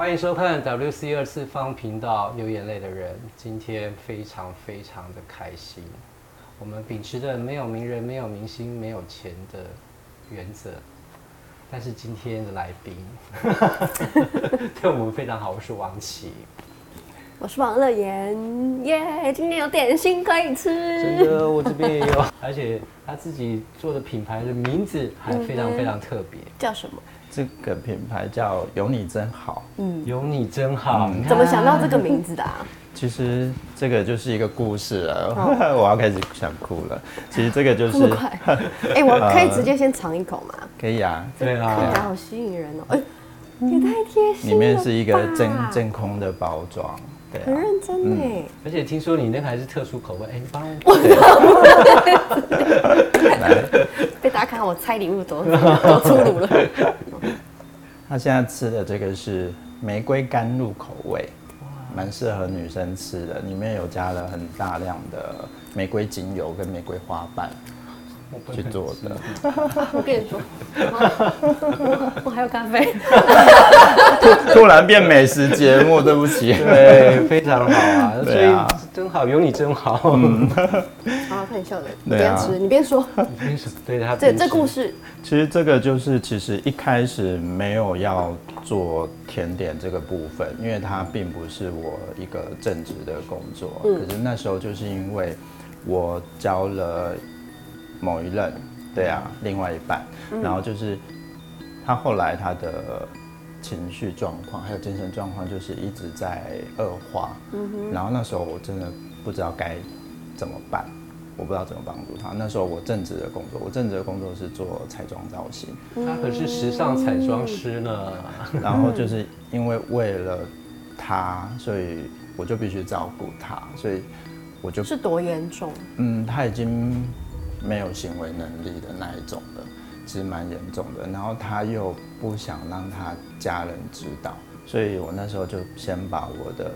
欢迎收看 WC 二次方频道流眼泪的人，今天非常非常的开心。我们秉持着没有名人、没有明星、没有钱的原则，但是今天的来宾 对我们非常好，我是王琦。我是王乐妍，耶！今天有点心可以吃，真的，我这边也有，而且他自己做的品牌的名字还非常非常特别，叫什么？这个品牌叫“有你真好”。嗯，有你真好。你怎么想到这个名字的？啊 其实这个就是一个故事了，我要开始想哭了。其实这个就是这么快，哎，我可以直接先尝一口吗？可以啊，对啊，看起来好吸引人哦，哎，也太贴心了。里面是一个真真空的包装。很认真哎，而且听说你那个还是特殊口味，哎，你帮我。被大家看我。猜礼物多多粗鲁了。他现在吃的这个是玫瑰甘露口味，蛮适合女生吃的，里面有加了很大量的玫瑰精油跟玫瑰花瓣。去做的，我跟你说，我还有咖啡。突然变美食节目，对不起。对，非常好啊，所以真好，有你真好。好，看你笑的，你边吃你边说。边说，对他。这这故事，其实这个就是，其实一开始没有要做甜点这个部分，因为它并不是我一个正职的工作。可是那时候就是因为我教了。某一任，对啊，另外一半，然后就是他后来他的情绪状况还有精神状况就是一直在恶化，然后那时候我真的不知道该怎么办，我不知道怎么帮助他。那时候我正职的工作，我正职的工作是做彩妆造型，他可是时尚彩妆师呢。然后就是因为为了他，所以我就必须照顾他，所以我就是多严重？嗯，他已经。没有行为能力的那一种的，其实蛮严重的。然后他又不想让他家人知道，所以我那时候就先把我的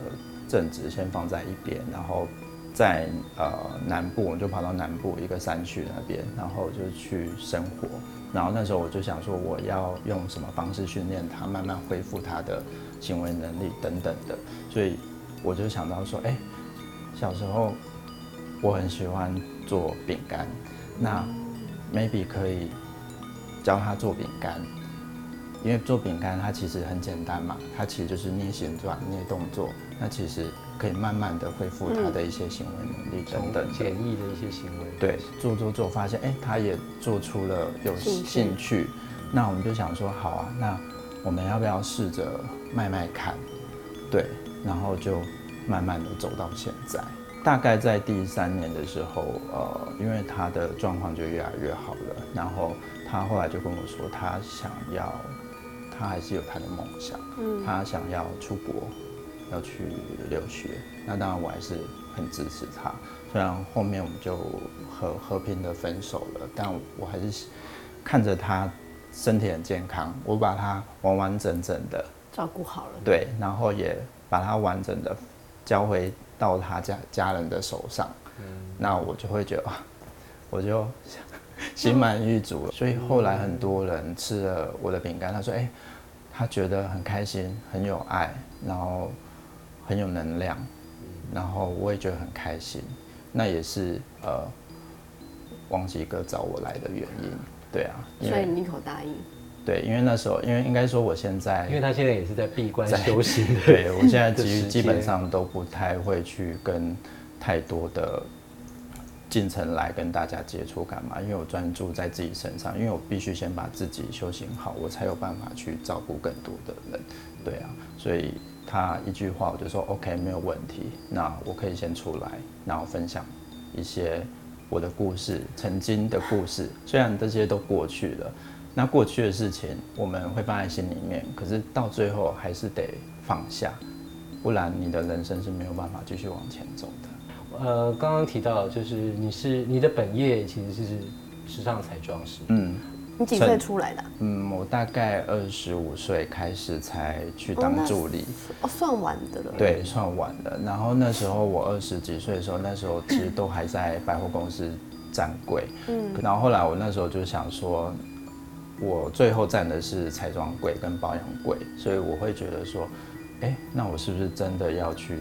正职先放在一边，然后在呃南部，我就跑到南部一个山区那边，然后就去生活。然后那时候我就想说，我要用什么方式训练他，慢慢恢复他的行为能力等等的。所以我就想到说，哎，小时候我很喜欢做饼干。那 maybe 可以教他做饼干，因为做饼干它其实很简单嘛，它其实就是捏形状、捏动作，那其实可以慢慢的恢复他的一些行为能力等等简易的一些行为。对，做做做，发现哎，他也做出了有兴趣，那我们就想说，好啊，那我们要不要试着卖卖看？对，然后就慢慢的走到现在。大概在第三年的时候，呃，因为他的状况就越来越好了，然后他后来就跟我说，他想要，他还是有他的梦想，嗯，他想要出国，要去留学。那当然我还是很支持他，虽然后面我们就和和平的分手了，但我还是看着他身体很健康，我把他完完整整的照顾好了，对，然后也把他完整的交回。到他家家人的手上，那我就会觉得，我就 心满意足了。所以后来很多人吃了我的饼干，他说：“哎，他觉得很开心，很有爱，然后很有能量，然后我也觉得很开心。”那也是呃，王吉哥找我来的原因。对啊，所以你一口答应。对，因为那时候，因为应该说我现在，因为他现在也是在闭关修行。对我现在基基本上都不太会去跟太多的进程来跟大家接触干嘛？因为我专注在自己身上，因为我必须先把自己修行好，我才有办法去照顾更多的人。对啊，所以他一句话我就说 OK 没有问题，那我可以先出来，然后分享一些我的故事，曾经的故事，虽然这些都过去了。那过去的事情我们会放在心里面，可是到最后还是得放下，不然你的人生是没有办法继续往前走的。呃，刚刚提到就是你是你的本业其实是时尚彩妆师。嗯，你几岁出来的？嗯，我大概二十五岁开始才去当助理。哦，算晚的了。对，算晚的。然后那时候我二十几岁的时候，那时候其实都还在百货公司站柜。嗯。然后后来我那时候就想说。我最后站的是彩妆柜跟保养柜，所以我会觉得说，哎，那我是不是真的要去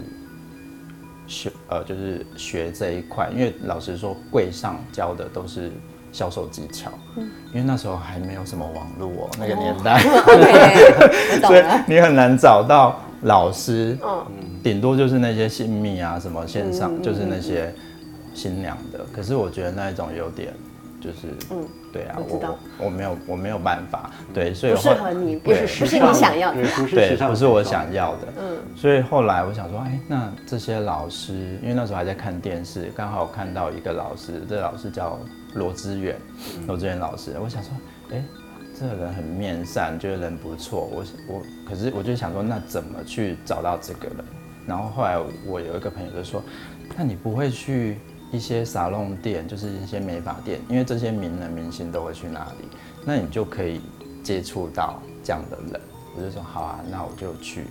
学呃，就是学这一块？因为老实说，柜上教的都是销售技巧，嗯，因为那时候还没有什么网络哦，那个年代 所以。你很难找到老师，嗯，顶多就是那些新密啊，什么线上，就是那些新娘的。可是我觉得那一种有点，就是，嗯对啊，我知道我我没有我没有办法，对，所以不适合你，不是不是你想要的对，。不是我想要的。嗯所以后来我想说，哎，那这些老师，因为那时候还在看电视，刚好看到一个老师，这个老师叫罗之远，罗之远老师，我想说，哎，这个人很面善，觉得人不错，我我可是我就想说，那怎么去找到这个人？然后后来我有一个朋友就说，那你不会去一些沙龙店，就是一些美发店，因为这些名人明星都会去那里，那你就可以接触到这样的人。我就说好啊，那我就去。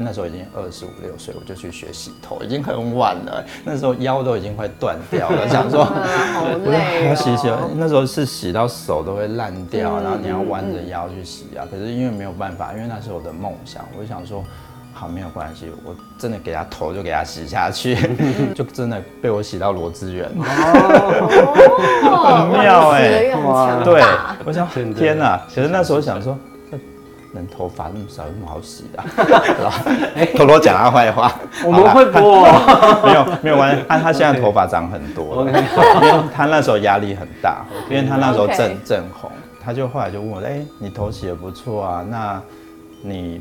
那时候已经二十五六岁，我就去学洗头，已经很晚了。那时候腰都已经快断掉了，想说 我累要洗洗哦。，那时候是洗到手都会烂掉，嗯然后你要弯着腰去洗啊。可是因为没有办法，因为那是我的梦想，我就想说，好没有关系，我真的给他头就给他洗下去，就真的被我洗到罗志远。哦，很妙哎对，我想天哪！可是那时候想说，这人头发那么少，有什么好洗的 偷偷讲他坏话，我们会播。哦。没有没有关系，他他现在头发长很多了。因为他那时候压力很大，因为他那时候正正红，他就后来就问我，哎、你头洗的不错啊，那你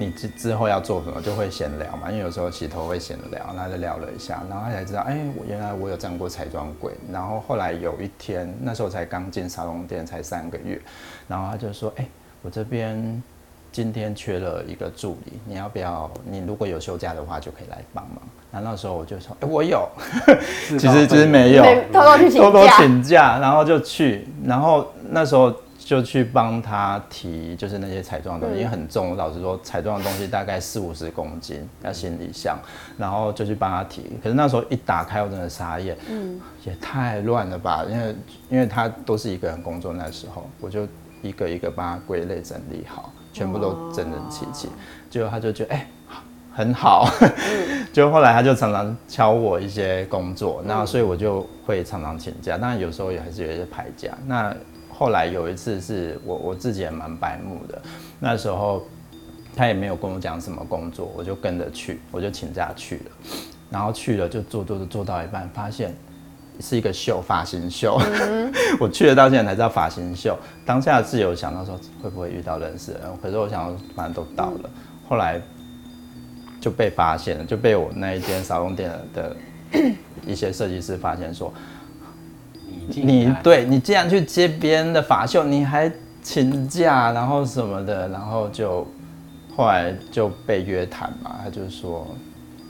你之之后要做什么？就会闲聊嘛，因为有时候洗头会闲聊，然后就聊了一下，然后他才知道，哎、我原来我有站过彩妆柜，然后后来有一天，那时候才刚进沙龙店，才三个月，然后他就说，哎、我这边今天缺了一个助理，你要不要？你如果有休假的话，就可以来帮忙。然后那时候我就说，哎、我有，其实其实没有，偷偷去请 偷偷假请假，然后就去，然后那时候就去帮他提，就是那些彩妆的东西，因为很重。我老实说，彩妆的东西大概四五十公斤，要行李箱，然后就去帮他提。可是那时候一打开，我真的傻眼，嗯，也太乱了吧？因为因为他都是一个人工作，那时候我就一个一个帮他归类整理好，全部都整整齐齐。结果他就觉得，哎、很好，就后来他就常常敲我一些工作，那所以我就会常常请假，当然有时候也还是有一些排假。那后来有一次是我我自己也蛮白目的，那时候他也没有跟我讲什么工作，我就跟着去，我就请假去了，然后去了就做做做做到一半，发现是一个秀，发型秀。我去了到现在才知道发型秀，当下是有想到说会不会遇到认识的人，可是我想说反正都到了，后来就被发现了，就被我那一间沙龙店的的一些设计师发现说，你对你既然去接别人的法秀，你还请假，然后什么的，然后就后来就被约谈嘛，他就说，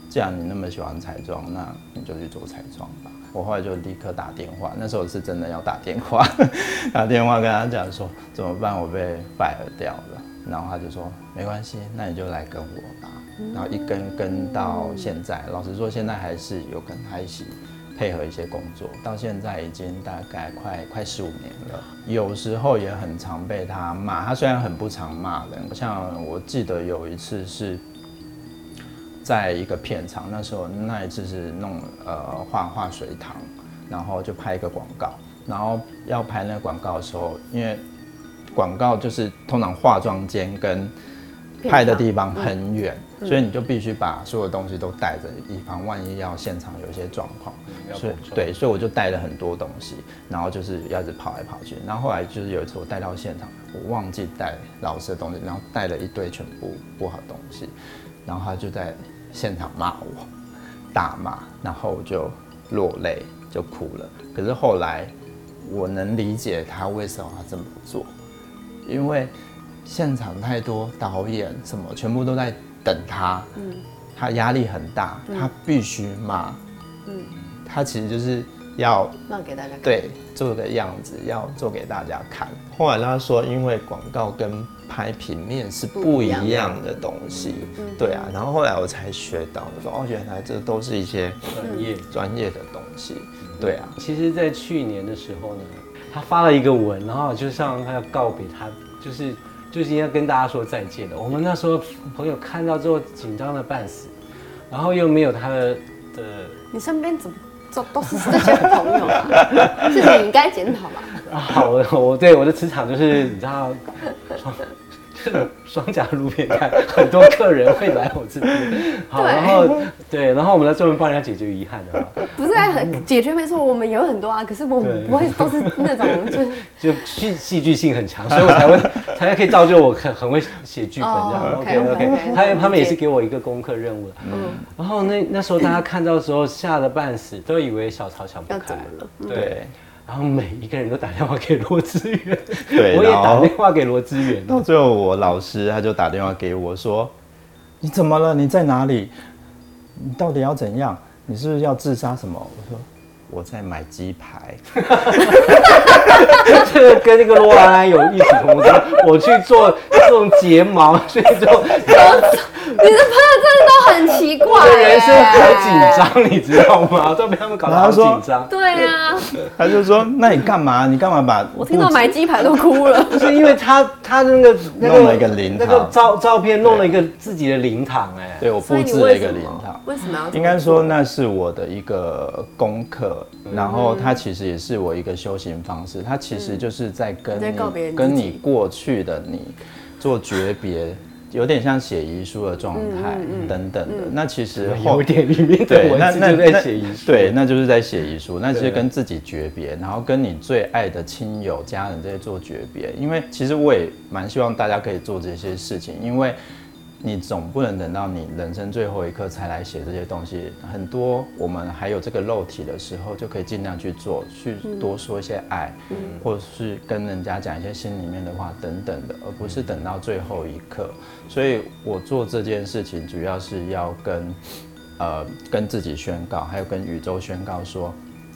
既然你那么喜欢彩妆，那你就去做彩妆吧。我后来就立刻打电话，那时候是真的要打电话，打电话跟他讲说怎么办，我被 fire 掉了。然后他就说没关系，那你就来跟我吧。然后一跟跟到现在，老实说，现在还是有跟他一起配合一些工作，到现在已经大概快快十五年了。有时候也很常被他骂，他虽然很不常骂人，像我记得有一次是。在一个片场，那时候那一次是弄呃画画水塘，然后就拍一个广告，然后要拍那个广告的时候，因为广告就是通常化妆间跟拍的地方很远，所以你就必须把所有东西都带着，以防万一要现场有一些状况。所以对，所以我就带了很多东西，然后就是要一直跑来跑去。然后后来就是有一次我带到现场，我忘记带老师的东西，然后带了一堆全部不好东西，然后他就在现场骂我，大骂，然后我就落泪，就哭了。可是后来我能理解他为什么要这么做，因为现场太多导演什么全部都在等他，他压力很大，他必须骂，嗯他其实就是要骂给大家看。对做个样子，要做给大家看。后来他说，因为广告跟拍平面是不一样的东西，对啊。然后后来我才学到，我说哦，原来这都是一些专业。专业的东西，对啊。其实，在去年的时候呢，他发了一个文，然后就像他要告别他，就是就是要跟大家说再见了。我们那时候朋友看到之后紧张的半死，然后又没有他的的你身边怎么都都是这些朋友啊？是你应该检讨吧？啊，我我对我的磁场就是你知道，双甲路边摊，很多客人会来我这边，好，对然后对，然后我们来专门帮人家解决遗憾的嘛，不是啊很解决没错，我们有很多啊，可是我们不会都是那种就是就戏戏剧性很强，所以我才会才可以造就我很很会写剧本这样。哦 OK OK，OK，OK，他他们也是给我一个功课任务的。嗯然后那那时候大家看到的时候吓得半死，都以为小曹想不开。了？对然后每一个人都打电话给罗志远，对我也打电话给罗志远。到最后，我老师他就打电话给我说：“你怎么了？你在哪里？你到底要怎样？你是不是要自杀什么？”我说：“我在买鸡排。这个跟那个罗兰兰有异曲同工，我去做这种睫毛，去做，你的朋友真的都很奇怪、人生好紧。张，你知道吗？都被他们搞得好紧张。对啊，”他就说：“那你干嘛？你干嘛把我听到买鸡排都哭了。不 是因为他他那个那个弄了一个灵堂那个照照片弄了一个自己的灵堂，哎，对我布置了一个灵堂。为什么要应该说那是我的一个功课，嗯然后它其实也是我一个修行方式，它其实就是在跟跟你过去的你做诀别，有点像写遗书的状态嗯等等的。那其实后有点里面的对，那那那在写遗书，对，那就是在写遗书，那其实跟自己诀别，然后跟你最爱的亲友、家人这些做诀别。因为其实我也蛮希望大家可以做这些事情，因为你总不能等到你人生最后一刻才来写这些东西。很多我们还有这个肉体的时候，就可以尽量去做，去多说一些爱，或者是跟人家讲一些心里面的话等等的，而不是等到最后一刻。所以我做这件事情，主要是要跟呃跟自己宣告，还有跟宇宙宣告说，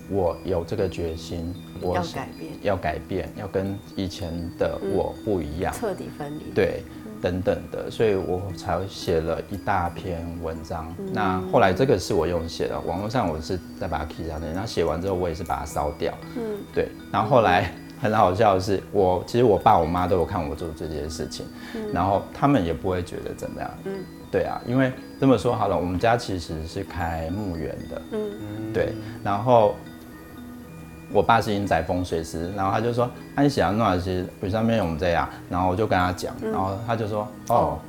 我有这个决心，我要改变要改变，要跟以前的我不一样。彻底分离？对，等等的，所以我才写了一大篇文章。那后来这个是我用写的，网络上我是再把它 key 上去，然后写完之后我也是把它烧掉。嗯，对。然后后来 很好笑的是，我其实我爸我妈都有看我做这件事情，然后他们也不会觉得怎么样。嗯，对啊，因为这么说好了，我们家其实是开墓园的。嗯，对，然后。我爸是阴宅风水师，然后他就说：“啊，你想要弄些，为上面我们这样。”然后我就跟他讲，然后他就说：“哦，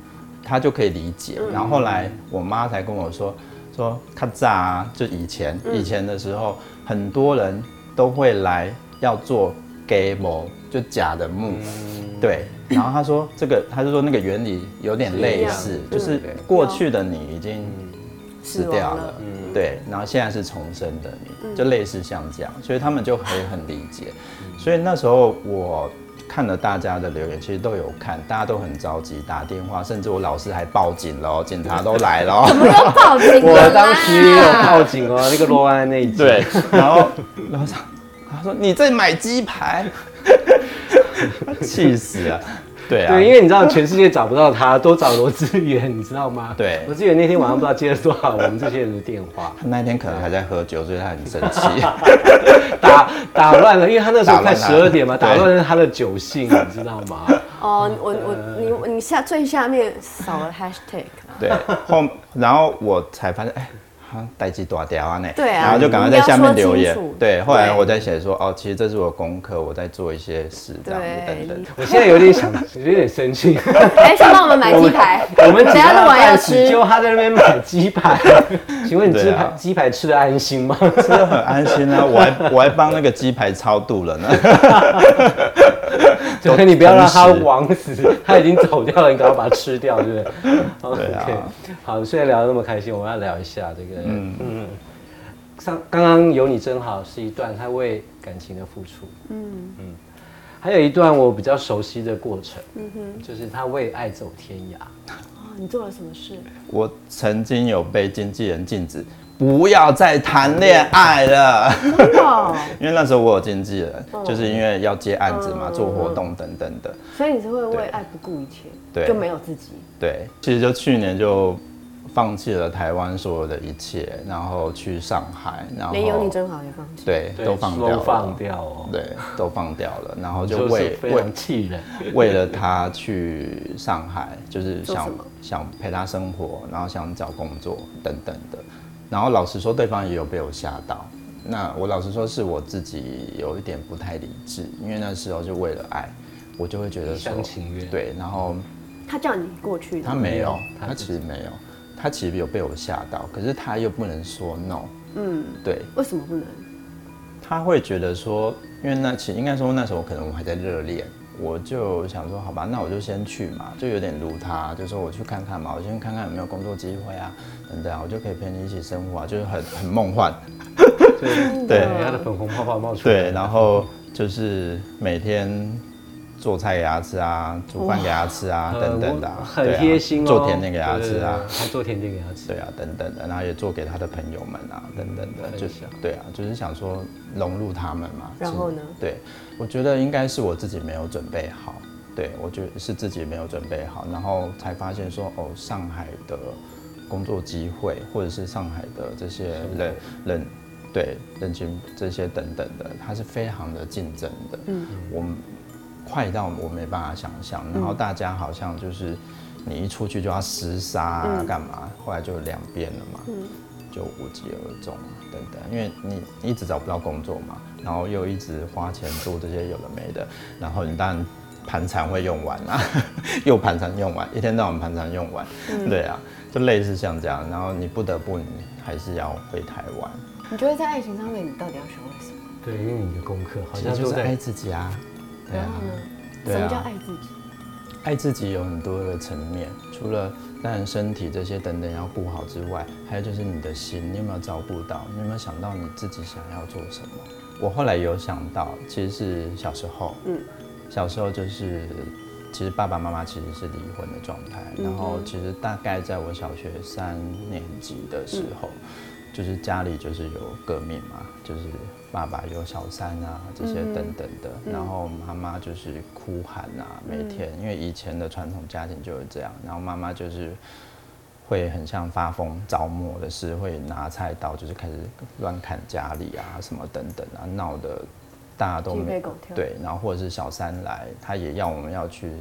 他就可以理解。”然后后来我妈才跟我说：“说看早啊，就以前以前的时候，很多人都会来要做 game，就假的墓，对。然后他说这个，他就说那个原理有点类似，就是过去的你已经死掉了。了，对，然后现在是重生的你，就类似像这样，所以他们就可以很理解。所以那时候我看了大家的留言，其实都有看，大家都很着急打电话，甚至我老师还报警了哦，警察都来了哦。要报警我啦当时也有报警哦，那个罗安那一集，对，然后然后他说你在买鸡排，气死了。对啊，对，因为你知道全世界找不到他，都找罗志远，你知道吗？对罗志远那天晚上不知道接了多少我们这些人的电话，他那天可能还在喝酒，所以他很生气。打打乱了，因为他那时候快十二点嘛，打对乱了他的酒性，你知道吗？哦，我我你你下最下面少了 hashtag，对，后然后我才发现，哎，代机大掉啊呢。对啊然后就赶快在下面留言。对，后来我在写说，哦，其实这是我功课，我在做一些事，这样子等等。我现在有点想，有点生气。哎，先帮我们买鸡排，我们等下录完要吃结。果 他在那边买鸡排，请问你鸡排鸡排吃的安心吗？吃的很安心啊，我还我还帮那个鸡排超度了呢。对，你不要让他枉死，他已经走掉了，你赶快把它吃掉，对不对？对啊 OK，好，虽然聊得那么开心，我们要聊一下这个，嗯嗯，上刚刚有你真好是一段他为感情的付出，嗯嗯，还有一段我比较熟悉的过程，嗯哼，就是他为爱走天涯，哦你做了什么事？我曾经有被经纪人禁止不要再谈恋爱了，真的哦，因为那时候我有经纪人，就是因为要接案子嘛，做活动等等的。所以你是会为爱不顾一切，对就没有自己。对，其实就去年就放弃了台湾所有的一切，然后去上海，然后连有你真好也放弃。对都放掉了，都放掉哦，对都放掉了，然后就就是为为非常气人。为了他去上海，就是想想陪他生活，然后想找工作等等的。然后老实说，对方也有被我吓到。那我老实说，是我自己有一点不太理智，因为那时候就为了爱，我就会觉得一说厢情愿。对，然后他叫你过去，他没有，他其实没有，他其实有被我吓到，可是他又不能说 no，嗯，对，为什么不能？他会觉得说，因为那其应该说那时候可能我还在热恋，我就想说，好吧，那我就先去嘛，就有点如他，就说我去看看嘛，我先看看有没有工作机会啊，等等啊，我就可以陪你一起生活啊，就是很很梦幻，对对人家的粉红泡泡冒出来。对，然后就是每天做菜给他吃啊，煮饭给他吃啊，等等的啊、很贴心哦，做甜点给他吃啊，还做甜点给他吃。对啊，等等的，然后也做给他的朋友们啊，等等的，就分享对啊，就是想说融入他们嘛。然后呢是对，我觉得应该是我自己没有准备好，对我觉得是自己没有准备好，然后才发现说哦，上海的工作机会，或者是上海的这些人人。对人群这些等等的，它是非常的竞争的。嗯，我们快到我没办法想象，然后大家好像就是你一出去就要厮杀啊，干嘛？后来就两边了嘛，就无疾而终啊等等。因为你你一直找不到工作嘛，然后又一直花钱做这些有的没的，然后你当然盘缠会用完啊，又盘缠用完，一天到晚盘缠用完，对啊，就类似像这样，然后你不得不你还是要回台湾，你觉得在爱情上面，你到底要学会什么？对，因为你的功课好像就是爱自己啊，对啊什么叫爱自己？爱自己有很多个层面，除了当然身体这些等等要顾好之外，还有就是你的心，你有没有照顾到？你有没有想到你自己想要做什么？我后来有想到，其实是小时候，嗯，小时候就是其实爸爸妈妈其实是离婚的状态，然后其实大概在我小学三年级的时候，就是家里就是有革命嘛，就是爸爸有小三啊这些等等的，然后妈妈就是哭喊啊，每天，因为以前的传统家庭就是这样，然后妈妈就是会很像发疯着魔的事，会拿菜刀就是开始乱砍家里啊什么等等啊，闹得大家都鸡没对，然后或者是小三来，他也要我们要去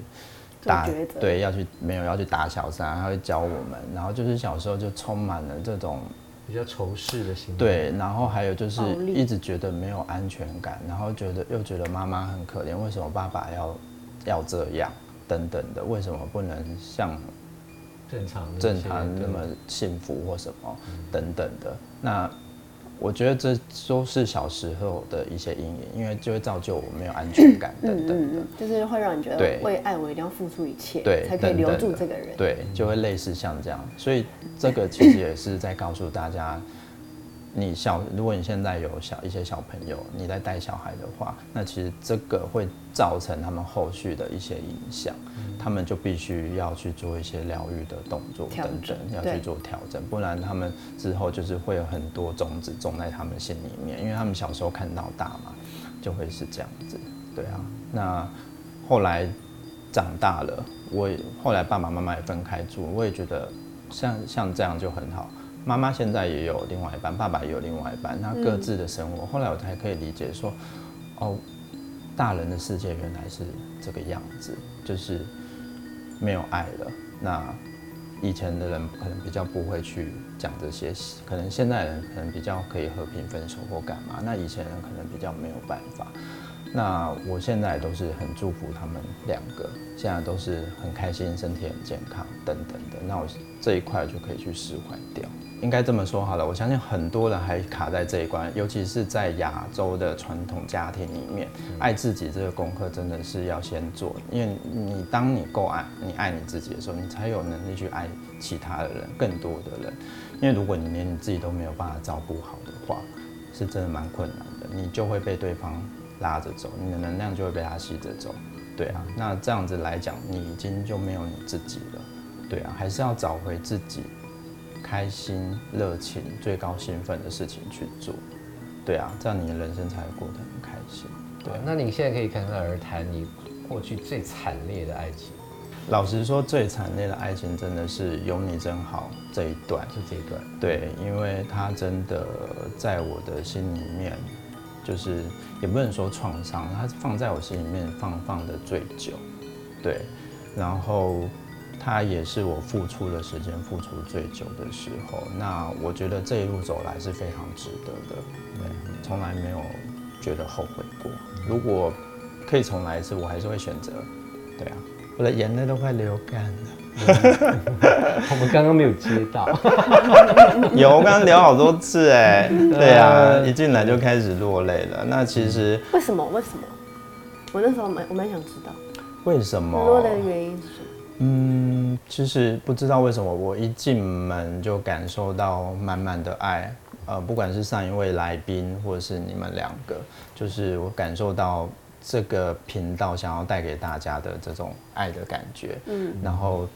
做抉择。对，要去没有要去打小三，他会教我们，然后就是小时候就充满了这种比较仇视的心理。对，然后还有就是一直觉得没有安全感，然后觉得又觉得妈妈很可怜，为什么爸爸要要这样等等的，为什么不能像正常的正常那么幸福或什么等等的？那我觉得这都是小时候的一些阴影，因为就会造就我没有安全感等等的。嗯嗯，就是会让你觉得对为爱我一定要付出一切，对，才可以留住这个人。对，就会类似像这样，所以这个其实也是在告诉大家，你小，如果你现在有小一些小朋友，你在带小孩的话，那其实这个会造成他们后续的一些影响，他们就必须要去做一些疗愈的动作等等要去做调整，不然他们之后就是会有很多种子种在他们心里面，因为他们小时候看到大嘛，就会是这样子，对啊，那后来长大了，我也后来爸爸妈妈也分开住，我也觉得像像这样就很好。妈妈现在也有另外一半，爸爸也有另外一半，那各自的生活。后来我才可以理解说，哦，大人的世界原来是这个样子，就是没有爱了。那以前的人可能比较不会去讲这些，可能现在人可能比较可以和平分手或干嘛，那以前人可能比较没有办法。那我现在都是很祝福他们两个，现在都是很开心，身体很健康等等的。那我这一块就可以去释怀掉。应该这么说好了，我相信很多人还卡在这一关，尤其是在亚洲的传统家庭里面，爱自己这个功课真的是要先做，因为你当你够爱你爱你自己的时候，你才有能力去爱其他的人，更多的人。因为如果你连你自己都没有办法照顾好的话，是真的蛮困难的，你就会被对方拉着走，你的能量就会被他吸着走。对啊，那这样子来讲，你已经就没有你自己了。对啊，还是要找回自己开心、热情、最高兴奋的事情去做。对啊，这样你的人生才会过得很开心。对啊，那你现在可以侃侃而谈你过去最惨烈的爱情。老实说，最惨烈的爱情真的是有你真好这一段。就这一段，对，因为他真的在我的心里面，就是也不能说创伤，他放在我心里面放放的最久，对，然后他也是我付出的时间付出最久的时候。那我觉得这一路走来是非常值得的，对，从来没有觉得后悔过。如果可以重来一次，我还是会选择，对啊，我的眼泪都快流干了。我们刚刚没有接到，有，我刚刚聊好多次哎，对啊，一进来就开始落泪了。那其实为什么？为什么？我那时候蛮我蛮想知道为什么？落泪的原因是什么？嗯，其实不知道为什么，我一进门就感受到满满的爱。呃，不管是上一位来宾，或者是你们两个，就是我感受到这个频道想要带给大家的这种爱的感觉。嗯，然后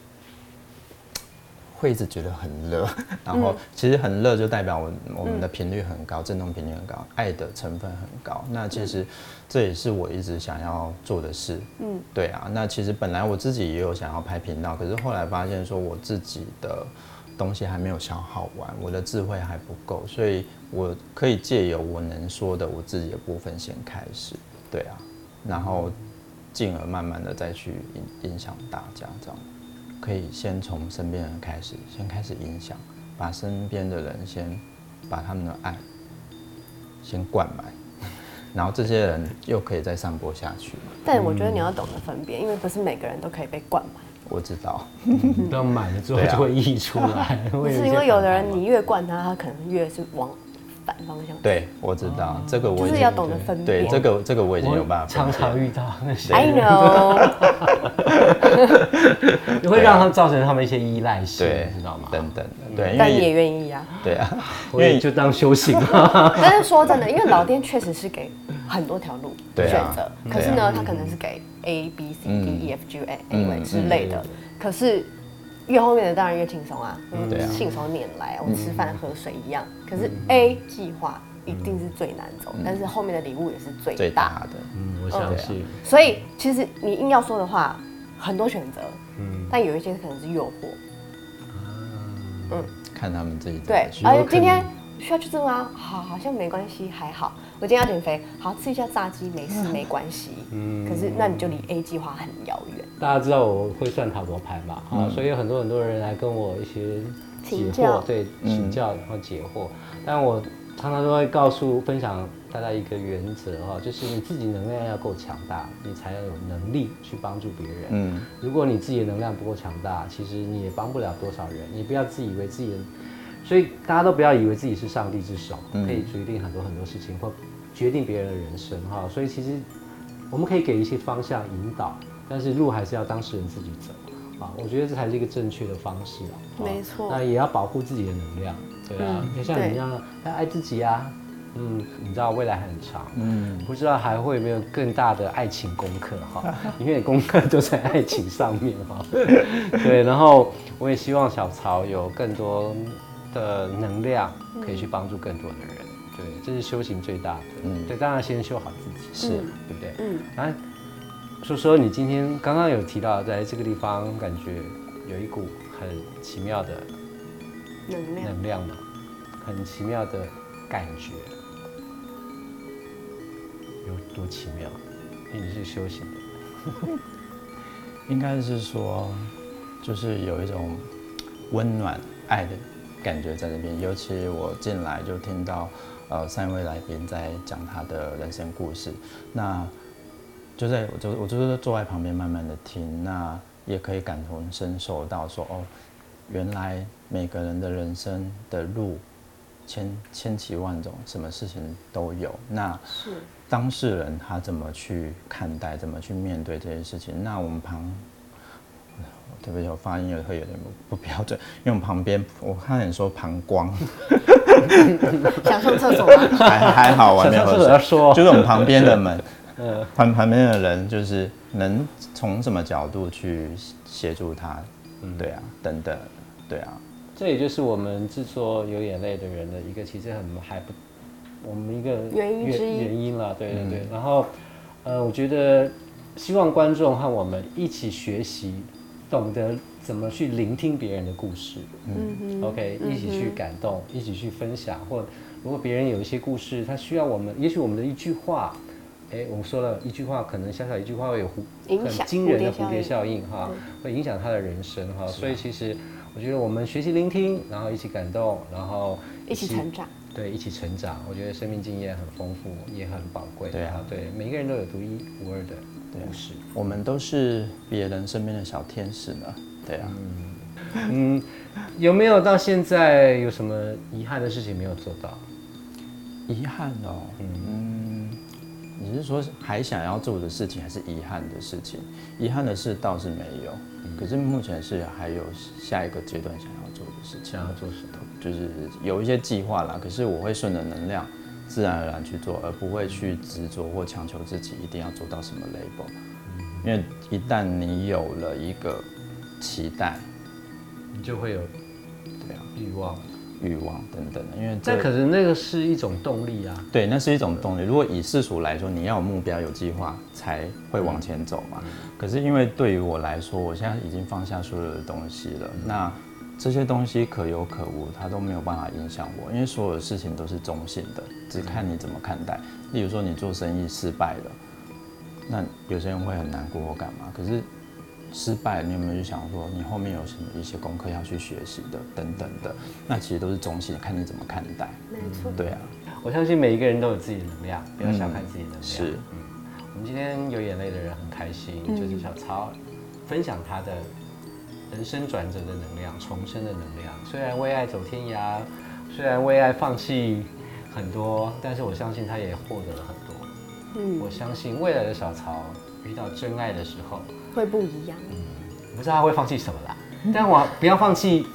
会一直觉得很热，然后其实很热就代表我我们的频率很高，振动频率很高，爱的成分很高。那其实这也是我一直想要做的事。嗯，对啊。那其实本来我自己也有想要拍频道，可是后来发现说我自己的东西还没有消耗完，我的智慧还不够，所以我可以借由我能说的我自己的部分先开始。对啊，然后进而慢慢的再去影影响大家，这样可以先从身边人开始，先开始影响，把身边的人先把他们的爱先灌满，然后这些人又可以再散播下去。但我觉得你要懂得分辨，因为不是每个人都可以被灌满。我知道，当满了之后就会溢出来。不 会是因为有的人你越灌他，他可能越是往反方向。对，我知道这个我就是要懂得分辨。对这个这个我已经有办法常常遇到那些 I know，你会让他们造成他们一些依赖性，对知道吗？等等的，对，但你也为愿意啊。对啊，因为就当修行嘛。但是说真的，因为老店确实是给很多条路选择，啊可是呢，他可能是给 A B C D 嗯 E F G A 嗯 anyway 之类的。可是越后面的当然越轻松啊，对啊。信手拈来，我们吃饭喝水一样。可是 A 计划一定是最难走，但是后面的礼物也是最最大大的，嗯，我相信。所以其实你硬要说的话，很多选择，但有一些可能是诱惑。看他们自己怎对，去。而且今天需要去这吗？好，好像没关系，还好。我今天要减肥，好吃一下炸鸡，没事，没关系。嗯可是那你就离 A 计划很遥远。大家知道我会算塔罗牌嘛？啊，所以有很多很多人来跟我一些解惑，对，请教然后解惑。但我常常都会告诉分享大家一个原则哈，就是你自己能量要够强大，你才有能力去帮助别人。嗯，如果你自己的能量不够强大，其实你也帮不了多少人。你不要自以为自己的，所以大家都不要以为自己是上帝之手，可以决定很多很多事情或决定别人的人生哈。所以其实我们可以给一些方向引导，但是路还是要当事人自己走啊。我觉得这才是一个正确的方式没错那也要保护自己的能量，对啊，像你一样要爱自己啊。嗯，你知道未来还很长，嗯，不知道还会有没有更大的爱情功课哈，因为功课都在爱情上面哈。对，然后我也希望小曹有更多的能量，可以去帮助更多的人。对，这是修行最大的。嗯，对，当然先修好自己，是对不对？嗯，然后说说你今天刚刚有提到，在这个地方感觉有一股很奇妙的能量。能量嘛，很奇妙的感觉，有多奇妙？因为你是修行的，应该是说，就是有一种温暖爱的感觉在那边。尤其我进来就听到，呃，三位来宾在讲他的人生故事，那就在我就我就是坐在旁边慢慢的听，那也可以感同身受到说，哦，原来每个人的人生的路千千奇万种，什么事情都有。那是当事人他怎么去看待，怎么去面对这些事情？那我们旁，对不起，我发音也会有点不不标准，因为我们旁边，我看你说膀胱，想上厕所吗？还还好，我还没有就是我们旁边的门，呃，旁旁边的人，就是能从什么角度去协助他，对啊，等等，对啊，这也就是我们制作有眼泪的人的一个其实很还不，我们一个原因之一。原因了，对对对。然后，呃，我觉得希望观众和我们一起学习懂得怎么去聆听别人的故事。嗯 OK，一起去感动，一起去分享，或如果别人有一些故事，他需要我们，也许我们的一句话，哎，我们说了一句话，可能小小一句话会有蝴很惊人的蝴蝶效效应哈，会影响他的人生哈。所以其实我觉得我们学习聆听，然后一起感动，然后一起成长。对，一起成长。我觉得生命经验很丰富，也很宝贵。对啊对，每个人都有独一无二的故事。我们都是别人身边的小天使呢。对啊，嗯，有没有到现在有什么遗憾的事情没有做到？遗憾哦，嗯，你是说还想要做的事情，还是遗憾的事情？遗憾的事倒是没有，可是目前是还有下一个阶段想要做的事情，想要做什么？就是有一些计划啦。可是我会顺着能量，自然而然去做，而不会去执着或强求自己一定要做到什么 label。因为一旦你有了一个期待、你就会有对啊欲望。欲望等等的，因为但这可是那个是一种动力啊。对，那是一种动力。如果以世俗来说，你要有目标、有计划才会往前走嘛。可是因为对于我来说，我现在已经放下所有的东西了，那这些东西可有可无，它都没有办法影响我，因为所有的事情都是中性的，只看你怎么看待。例如说，你做生意失败了，那有些人会很难过或干嘛，可是。失败，你有没有去想说，你后面有什么一些功课要去学习的，等等的？那其实都是中性，看你怎么看待。没错。对啊，我相信每一个人都有自己的能量，不要小看自己的能量。是嗯，我们今天有眼泪的人很开心，就是小超分享他的人生转折的能量、重生的能量。虽然为爱走天涯，虽然为爱放弃很多，但是我相信他也获得了很多。嗯，我相信未来的小曹遇到真爱的时候，会不一样。我不知道他会放弃什么啦，但我不要放弃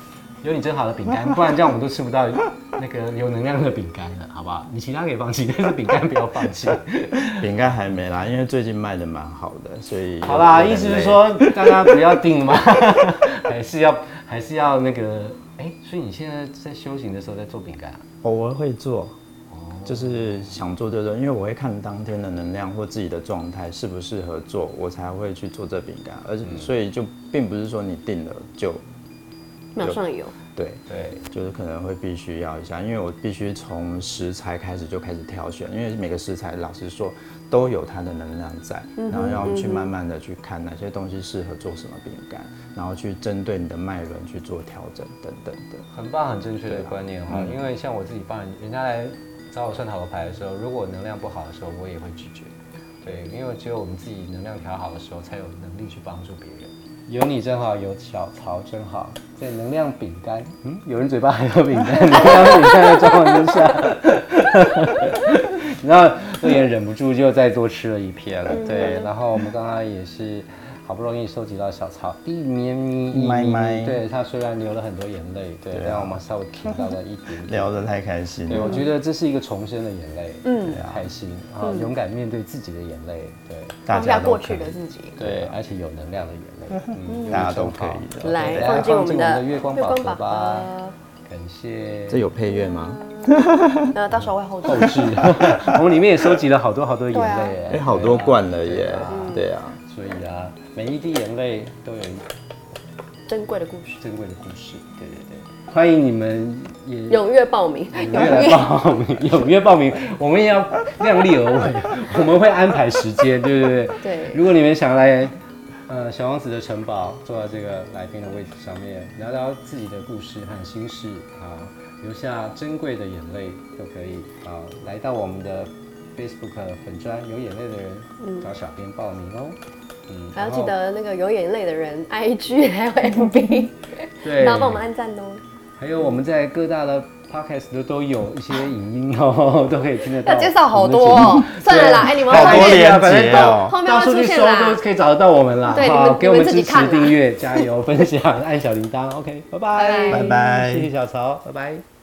有你真好的饼干，不然这样我们都吃不到那个有能量的饼干了，你其他可以放弃，但是饼干不要放弃。饼干还没啦，因为最近卖的蛮好的，所以好啦，意思是说大家不要定了吗？还是要还是要那个？哎、所以你现在在修行的时候在做饼干啊？偶尔会做，就是想做就做，因为我会看当天的能量或自己的状态适不适合做，我才会去做这饼干，而且所以就并不是说你定了就马上有。对。对，就是可能会必须要一下，因为我必须从食材开始就开始挑选，因为每个食材老实说都有它的能量在，然后要去慢慢的去看哪些东西适合做什么饼干，然后去针对你的脉轮去做调整等等的。很棒，很正确的观念哈。因为像我自己帮人人家来找我算塔罗牌的时候，如果能量不好的时候，我也会拒绝。对，因为只有我们自己能量调好的时候，才有能力去帮助别人。有你真好，有小曹真好。对能量饼干，嗯，有人嘴巴还有饼干，能量饼干的状况之下，然后我也忍不住就再多吃了一片了。对，然后我们刚刚也是好不容易收集到小草。一咪咪一咪咪，对他虽然流了很多眼泪，对，对啊。但我们稍微听到了一点点。聊得太开心对，了，我觉得这是一个重生的眼泪，嗯，开心啊，勇敢面对自己的眼泪，对。大放下过去的自己。对，而且有能量的眼泪，嗯，大家都可以。的。来放进我们的月光宝盒吧，感谢。这有配乐吗？那到时候会后后置。置，我们里面也收集了好多好多眼泪，哎，好多罐了耶。对啊！所以啊，每一滴眼泪都有一珍贵的故事，珍贵的故事，对对对，欢迎你们也踊跃报名，踊跃来报名，踊跃报名，我们也要量力而为，我们会安排时间，对不对？对。如果你们想来，呃，小王子的城堡，坐在这个来宾的位置上面，聊聊自己的故事和心事啊，留下珍贵的眼泪都可以啊，来到我们的 Facebook 粉砖有眼泪的人，找小编报名哦。嗯，还要记得那个有眼泪的人，IG 还有 FB，对，然后帮我们按赞哦。还有我们在各大的 podcast 都都有一些影音哦，都可以听得到。要介绍好多哦，算了啦，哎，你们好后面多连反正结哦。后面会出现啦都。可以找得到我们啦。对好给我们支持自己看啦订阅，加油，分享，按小铃铛。OK，拜拜，拜拜拜谢谢小曹，拜拜。